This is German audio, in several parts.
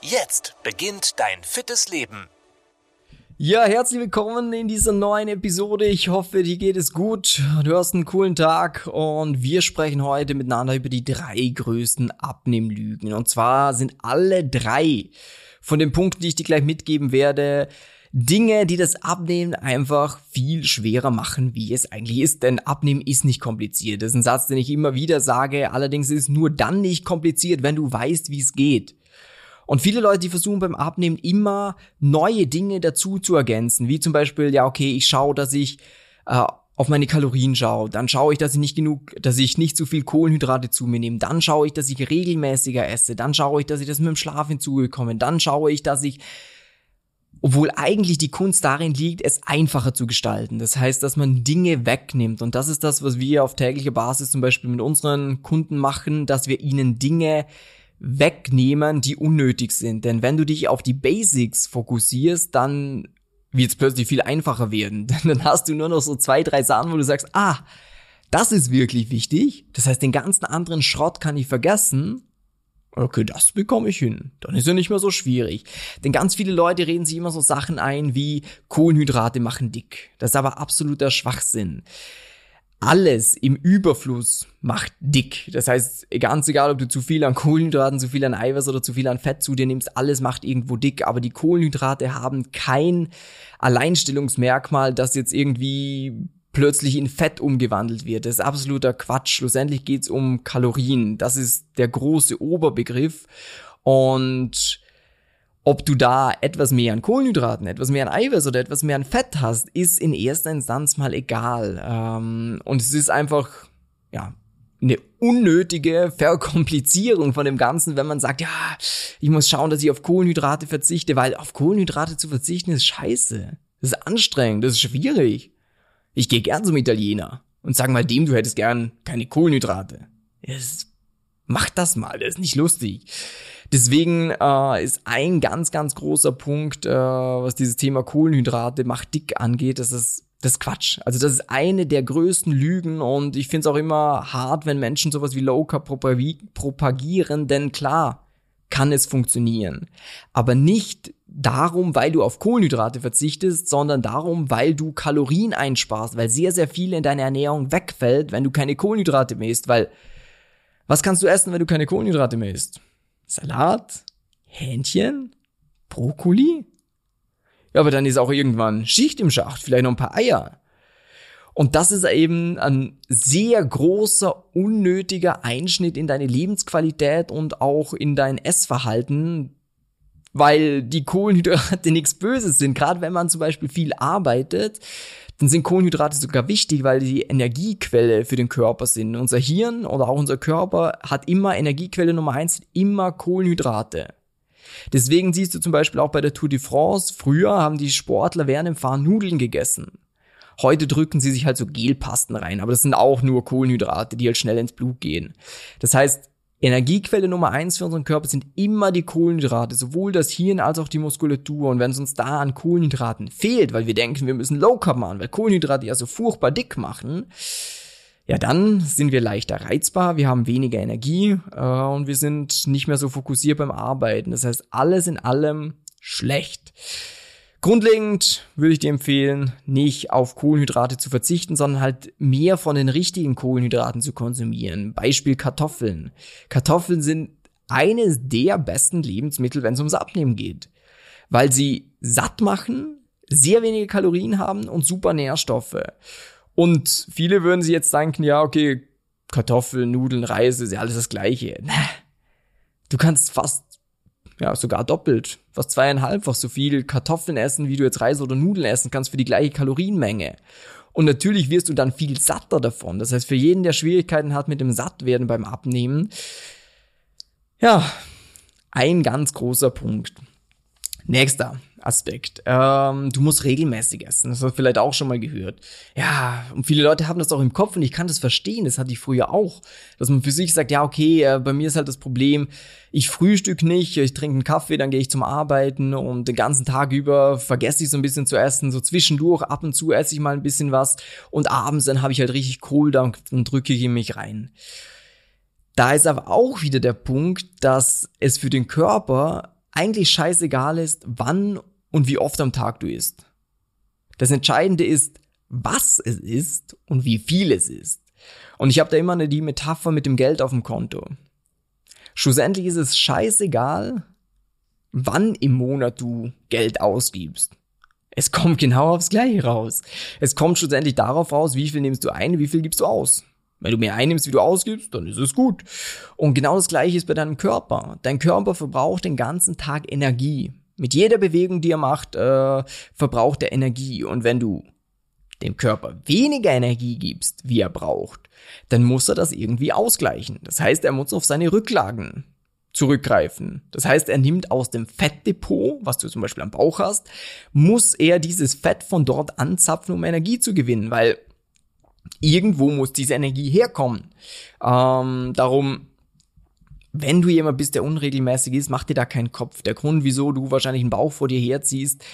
Jetzt beginnt dein fittes Leben. Ja, herzlich willkommen in dieser neuen Episode. Ich hoffe, dir geht es gut. Du hast einen coolen Tag und wir sprechen heute miteinander über die drei größten Abnehmlügen. Und zwar sind alle drei von den Punkten, die ich dir gleich mitgeben werde, Dinge, die das Abnehmen einfach viel schwerer machen, wie es eigentlich ist. Denn Abnehmen ist nicht kompliziert. Das ist ein Satz, den ich immer wieder sage. Allerdings ist es nur dann nicht kompliziert, wenn du weißt, wie es geht. Und viele Leute, die versuchen beim Abnehmen immer neue Dinge dazu zu ergänzen, wie zum Beispiel, ja, okay, ich schaue, dass ich äh, auf meine Kalorien schaue, dann schaue ich, dass ich nicht genug, dass ich nicht zu viel Kohlenhydrate zu mir nehme, dann schaue ich, dass ich regelmäßiger esse, dann schaue ich, dass ich das mit dem Schlaf hinzugekomme, dann schaue ich, dass ich obwohl eigentlich die Kunst darin liegt, es einfacher zu gestalten. Das heißt, dass man Dinge wegnimmt. Und das ist das, was wir auf täglicher Basis zum Beispiel mit unseren Kunden machen, dass wir ihnen Dinge wegnehmen, die unnötig sind. Denn wenn du dich auf die Basics fokussierst, dann wird es plötzlich viel einfacher werden. Denn dann hast du nur noch so zwei, drei Sachen, wo du sagst, ah, das ist wirklich wichtig. Das heißt, den ganzen anderen Schrott kann ich vergessen Okay, das bekomme ich hin. Dann ist ja nicht mehr so schwierig. Denn ganz viele Leute reden sich immer so Sachen ein wie Kohlenhydrate machen dick. Das ist aber absoluter Schwachsinn. Alles im Überfluss macht dick. Das heißt, ganz egal, ob du zu viel an Kohlenhydraten, zu viel an Eiweiß oder zu viel an Fett zu dir nimmst, alles macht irgendwo dick. Aber die Kohlenhydrate haben kein Alleinstellungsmerkmal, das jetzt irgendwie plötzlich in Fett umgewandelt wird. Das ist absoluter Quatsch. Schlussendlich geht's um Kalorien. Das ist der große Oberbegriff. Und ob du da etwas mehr an Kohlenhydraten, etwas mehr an Eiweiß oder etwas mehr an Fett hast, ist in erster Instanz mal egal. Ähm, und es ist einfach, ja, eine unnötige Verkomplizierung von dem Ganzen, wenn man sagt, ja, ich muss schauen, dass ich auf Kohlenhydrate verzichte, weil auf Kohlenhydrate zu verzichten ist scheiße. Das ist anstrengend, das ist schwierig. Ich gehe gern zum Italiener und sag mal dem, du hättest gern keine Kohlenhydrate. Es, mach das mal, das ist nicht lustig. Deswegen äh, ist ein ganz, ganz großer Punkt, äh, was dieses Thema Kohlenhydrate macht dick angeht, das ist das ist Quatsch. Also das ist eine der größten Lügen und ich finde es auch immer hart, wenn Menschen sowas wie Low Carb propagieren, denn klar, kann es funktionieren. Aber nicht darum, weil du auf Kohlenhydrate verzichtest, sondern darum, weil du Kalorien einsparst, weil sehr, sehr viel in deiner Ernährung wegfällt, wenn du keine Kohlenhydrate mehr isst, weil was kannst du essen, wenn du keine Kohlenhydrate mehr isst? Salat? Hähnchen? Brokkoli? Ja, aber dann ist auch irgendwann Schicht im Schacht, vielleicht noch ein paar Eier. Und das ist eben ein sehr großer, unnötiger Einschnitt in deine Lebensqualität und auch in dein Essverhalten, weil die Kohlenhydrate nichts Böses sind. Gerade wenn man zum Beispiel viel arbeitet, dann sind Kohlenhydrate sogar wichtig, weil die Energiequelle für den Körper sind. Unser Hirn oder auch unser Körper hat immer Energiequelle Nummer eins, immer Kohlenhydrate. Deswegen siehst du zum Beispiel auch bei der Tour de France, früher haben die Sportler während dem Fahren Nudeln gegessen. Heute drücken sie sich halt so Gelpasten rein, aber das sind auch nur Kohlenhydrate, die halt schnell ins Blut gehen. Das heißt, Energiequelle Nummer eins für unseren Körper sind immer die Kohlenhydrate, sowohl das Hirn als auch die Muskulatur. Und wenn es uns da an Kohlenhydraten fehlt, weil wir denken, wir müssen Low Carb machen, weil Kohlenhydrate ja so furchtbar dick machen, ja, dann sind wir leichter reizbar, wir haben weniger Energie äh, und wir sind nicht mehr so fokussiert beim Arbeiten. Das heißt, alles in allem schlecht. Grundlegend würde ich dir empfehlen, nicht auf Kohlenhydrate zu verzichten, sondern halt mehr von den richtigen Kohlenhydraten zu konsumieren. Beispiel Kartoffeln. Kartoffeln sind eines der besten Lebensmittel, wenn es ums Abnehmen geht, weil sie satt machen, sehr wenige Kalorien haben und super Nährstoffe. Und viele würden sie jetzt denken, ja, okay, Kartoffeln, Nudeln, Reis ist ja alles das Gleiche. Du kannst fast ja, sogar doppelt, fast zweieinhalbfach so viel Kartoffeln essen, wie du jetzt Reis oder Nudeln essen kannst für die gleiche Kalorienmenge. Und natürlich wirst du dann viel satter davon. Das heißt, für jeden, der Schwierigkeiten hat mit dem Sattwerden beim Abnehmen, ja, ein ganz großer Punkt. Nächster. Aspekt. Ähm, du musst regelmäßig essen. Das hast du vielleicht auch schon mal gehört. Ja, und viele Leute haben das auch im Kopf und ich kann das verstehen. Das hatte ich früher auch. Dass man für sich sagt, ja, okay, äh, bei mir ist halt das Problem, ich frühstück nicht, ich trinke einen Kaffee, dann gehe ich zum Arbeiten und den ganzen Tag über vergesse ich so ein bisschen zu essen. So zwischendurch, ab und zu esse ich mal ein bisschen was und abends dann habe ich halt richtig dann, dann drücke ich mich rein. Da ist aber auch wieder der Punkt, dass es für den Körper eigentlich scheißegal ist, wann und wie oft am Tag du isst. Das Entscheidende ist, was es ist und wie viel es ist. Und ich habe da immer eine, die Metapher mit dem Geld auf dem Konto. Schlussendlich ist es scheißegal, wann im Monat du Geld ausgibst. Es kommt genau aufs Gleiche raus. Es kommt schlussendlich darauf raus, wie viel nimmst du ein, wie viel gibst du aus. Wenn du mehr einnimmst, wie du ausgibst, dann ist es gut. Und genau das gleiche ist bei deinem Körper. Dein Körper verbraucht den ganzen Tag Energie. Mit jeder Bewegung, die er macht, äh, verbraucht er Energie. Und wenn du dem Körper weniger Energie gibst, wie er braucht, dann muss er das irgendwie ausgleichen. Das heißt, er muss auf seine Rücklagen zurückgreifen. Das heißt, er nimmt aus dem Fettdepot, was du zum Beispiel am Bauch hast, muss er dieses Fett von dort anzapfen, um Energie zu gewinnen, weil irgendwo muss diese Energie herkommen. Ähm, darum, wenn du jemand bist, der unregelmäßig ist, mach dir da keinen Kopf. Der Grund, wieso du wahrscheinlich einen Bauch vor dir herziehst,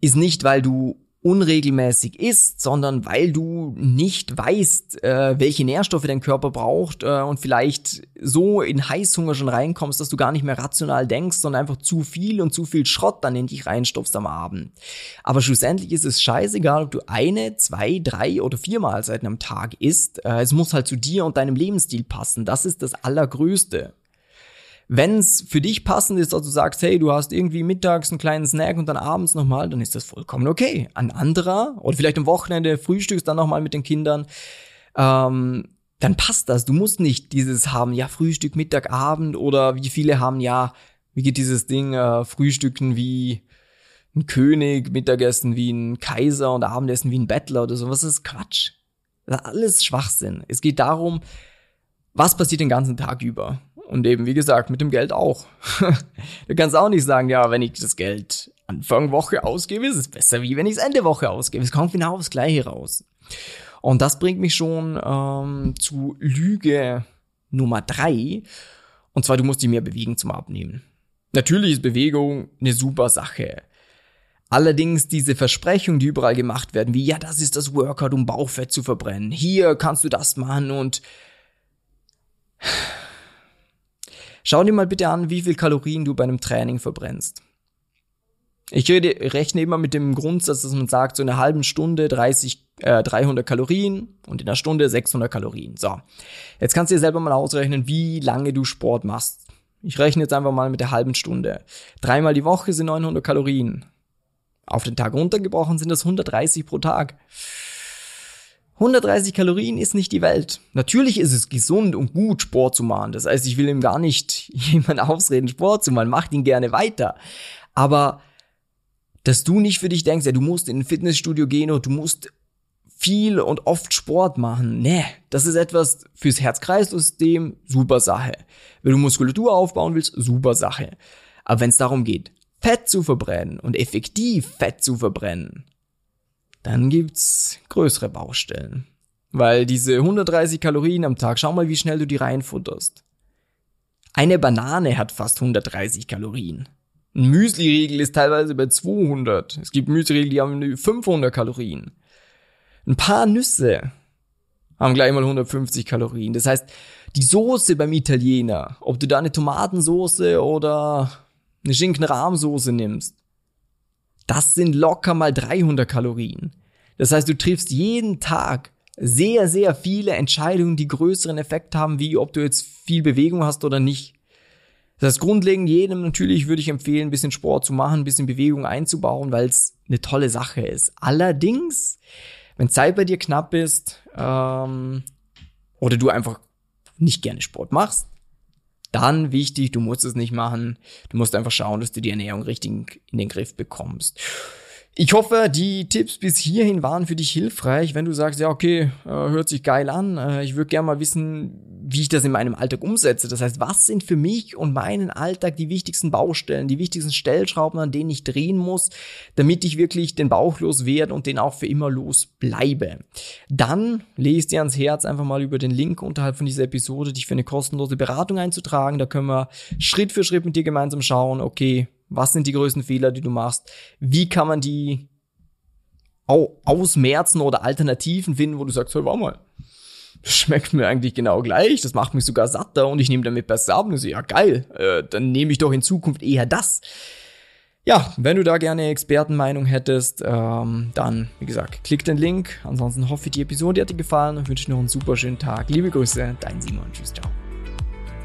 ist nicht, weil du unregelmäßig isst, sondern weil du nicht weißt, äh, welche Nährstoffe dein Körper braucht äh, und vielleicht so in Heißhunger schon reinkommst, dass du gar nicht mehr rational denkst, sondern einfach zu viel und zu viel Schrott dann in dich reinstopfst am Abend. Aber schlussendlich ist es scheißegal, ob du eine, zwei, drei oder vier Mahlzeiten am Tag isst. Äh, es muss halt zu dir und deinem Lebensstil passen. Das ist das Allergrößte. Wenn es für dich passend ist, dass du sagst, hey, du hast irgendwie mittags einen kleinen Snack und dann abends nochmal, dann ist das vollkommen okay. Ein anderer, oder vielleicht am Wochenende frühstückst dann nochmal mit den Kindern, ähm, dann passt das. Du musst nicht dieses haben, ja, Frühstück, Mittag, Abend oder wie viele haben, ja, wie geht dieses Ding, äh, Frühstücken wie ein König, Mittagessen wie ein Kaiser und Abendessen wie ein Bettler oder sowas. Das ist Quatsch. Das ist alles Schwachsinn. Es geht darum, was passiert den ganzen Tag über? Und eben, wie gesagt, mit dem Geld auch. du kannst auch nicht sagen, ja, wenn ich das Geld Anfang Woche ausgebe, ist es besser, wie wenn ich es Ende Woche ausgebe. Es kommt genau aufs Gleiche raus. Und das bringt mich schon ähm, zu Lüge Nummer drei. Und zwar, du musst dich mehr bewegen zum Abnehmen. Natürlich ist Bewegung eine super Sache. Allerdings diese Versprechungen, die überall gemacht werden, wie ja, das ist das Workout, um Bauchfett zu verbrennen. Hier kannst du das machen und Schau dir mal bitte an, wie viel Kalorien du bei einem Training verbrennst. Ich rede, rechne immer mit dem Grundsatz, dass man sagt, so in einer halben Stunde 30, äh, 300 Kalorien und in einer Stunde 600 Kalorien. So. Jetzt kannst du dir selber mal ausrechnen, wie lange du Sport machst. Ich rechne jetzt einfach mal mit der halben Stunde. Dreimal die Woche sind 900 Kalorien. Auf den Tag runtergebrochen sind das 130 pro Tag. 130 Kalorien ist nicht die Welt. Natürlich ist es gesund und gut, Sport zu machen. Das heißt, ich will ihm gar nicht jemand ausreden, Sport zu machen. Macht ihn gerne weiter. Aber, dass du nicht für dich denkst, ja, du musst in ein Fitnessstudio gehen und du musst viel und oft Sport machen. Nee, das ist etwas fürs Herz-Kreislauf-System, super Sache. Wenn du Muskulatur aufbauen willst, super Sache. Aber wenn es darum geht, Fett zu verbrennen und effektiv Fett zu verbrennen, dann gibt's größere Baustellen. Weil diese 130 Kalorien am Tag, schau mal, wie schnell du die reinfutterst. Eine Banane hat fast 130 Kalorien. Ein Müsli-Riegel ist teilweise bei 200. Es gibt Müsli-Riegel, die haben 500 Kalorien. Ein paar Nüsse haben gleich mal 150 Kalorien. Das heißt, die Soße beim Italiener, ob du da eine Tomatensoße oder eine Schinken-Rahmsoße nimmst, das sind locker mal 300 Kalorien. Das heißt, du triffst jeden Tag sehr, sehr viele Entscheidungen, die größeren Effekt haben, wie ob du jetzt viel Bewegung hast oder nicht. Das heißt, grundlegend jedem natürlich würde ich empfehlen, ein bisschen Sport zu machen, ein bisschen Bewegung einzubauen, weil es eine tolle Sache ist. Allerdings, wenn Zeit bei dir knapp ist ähm, oder du einfach nicht gerne Sport machst, dann wichtig, du musst es nicht machen. Du musst einfach schauen, dass du die Ernährung richtig in den Griff bekommst. Ich hoffe, die Tipps bis hierhin waren für dich hilfreich. Wenn du sagst, ja, okay, äh, hört sich geil an, äh, ich würde gerne mal wissen, wie ich das in meinem Alltag umsetze. Das heißt, was sind für mich und meinen Alltag die wichtigsten Baustellen, die wichtigsten Stellschrauben, an denen ich drehen muss, damit ich wirklich den Bauch los werde und den auch für immer los bleibe. Dann lese dir ans Herz, einfach mal über den Link unterhalb von dieser Episode, dich für eine kostenlose Beratung einzutragen. Da können wir Schritt für Schritt mit dir gemeinsam schauen, okay, was sind die größten Fehler, die du machst? Wie kann man die ausmerzen oder Alternativen finden, wo du sagst, warte mal, das schmeckt mir eigentlich genau gleich, das macht mich sogar satter und ich nehme damit besser ab. Und so, ja geil, äh, dann nehme ich doch in Zukunft eher das. Ja, wenn du da gerne Expertenmeinung hättest, ähm, dann, wie gesagt, klick den Link. Ansonsten hoffe ich, die Episode hat dir gefallen und wünsche dir noch einen super schönen Tag. Liebe Grüße, dein Simon. Tschüss, ciao.